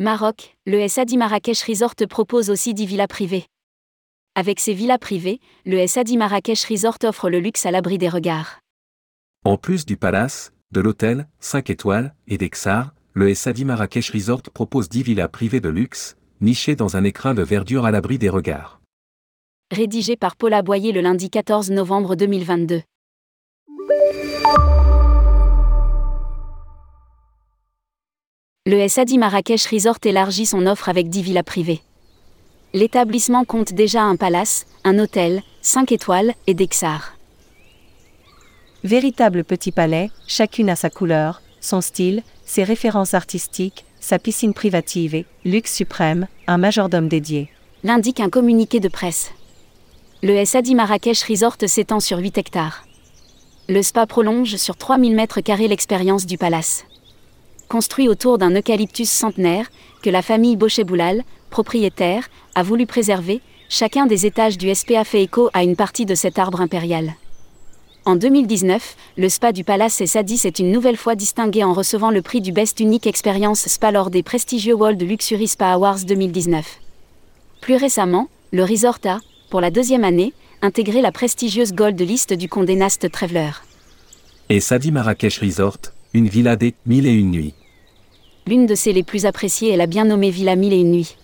Maroc, le SAD Marrakech Resort propose aussi 10 villas privées. Avec ses villas privées, le SAD Marrakech Resort offre le luxe à l'abri des regards. En plus du palace, de l'hôtel, 5 étoiles, et d'Exar, le SAD Marrakech Resort propose 10 villas privées de luxe, nichées dans un écrin de verdure à l'abri des regards. Rédigé par Paula Boyer le lundi 14 novembre 2022. Le SAD Marrakech Resort élargit son offre avec 10 villas privées. L'établissement compte déjà un palace, un hôtel, 5 étoiles et d'Exar. Véritable petit palais, chacune a sa couleur, son style, ses références artistiques, sa piscine privative luxe suprême, un majordome dédié. L'indique un communiqué de presse. Le SAD Marrakech Resort s'étend sur 8 hectares. Le spa prolonge sur 3000 m2 l'expérience du palace construit autour d'un eucalyptus centenaire, que la famille Bocheboulal, propriétaire, a voulu préserver, chacun des étages du SPA fait écho à une partie de cet arbre impérial. En 2019, le spa du Palace et Sadis est une nouvelle fois distingué en recevant le prix du Best Unique Experience Spa lors des prestigieux World Luxury Spa Awards 2019. Plus récemment, le resort a, pour la deuxième année, intégré la prestigieuse Gold List du Condé Nast Traveler. Et Sadi Marrakech Resort, une villa des mille et une nuits. L'une de ses les plus appréciées est la bien nommée Villa Mille et une nuits.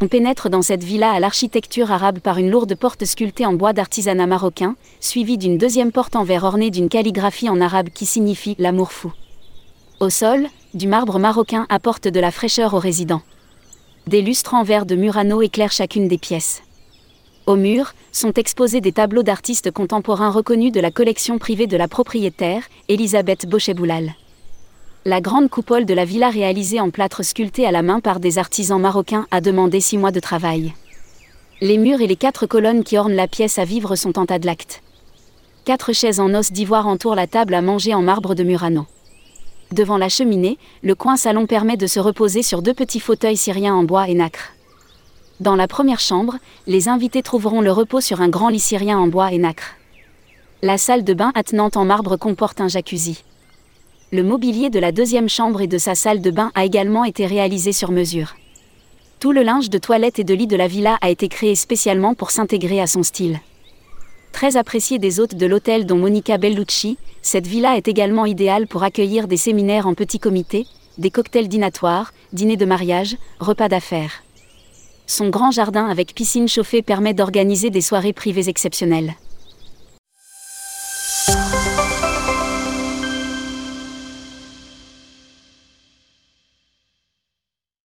On pénètre dans cette villa à l'architecture arabe par une lourde porte sculptée en bois d'artisanat marocain, suivie d'une deuxième porte en verre ornée d'une calligraphie en arabe qui signifie l'amour fou. Au sol, du marbre marocain apporte de la fraîcheur aux résidents. Des lustres en verre de Murano éclairent chacune des pièces. Au mur, sont exposés des tableaux d'artistes contemporains reconnus de la collection privée de la propriétaire, Elisabeth Bocheboulal. La grande coupole de la villa réalisée en plâtre sculpté à la main par des artisans marocains a demandé six mois de travail. Les murs et les quatre colonnes qui ornent la pièce à vivre sont en tadlacte. Quatre chaises en os d'ivoire entourent la table à manger en marbre de Murano. Devant la cheminée, le coin salon permet de se reposer sur deux petits fauteuils syriens en bois et nacre. Dans la première chambre, les invités trouveront le repos sur un grand lit syrien en bois et nacre. La salle de bain attenante en marbre comporte un jacuzzi le mobilier de la deuxième chambre et de sa salle de bain a également été réalisé sur mesure. Tout le linge de toilette et de lit de la villa a été créé spécialement pour s'intégrer à son style. Très appréciée des hôtes de l'hôtel dont Monica Bellucci, cette villa est également idéale pour accueillir des séminaires en petit comité, des cocktails dînatoires, dîners de mariage, repas d'affaires. Son grand jardin avec piscine chauffée permet d'organiser des soirées privées exceptionnelles.